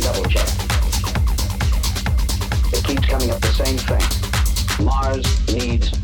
double check. It keeps coming up the same thing. Mars needs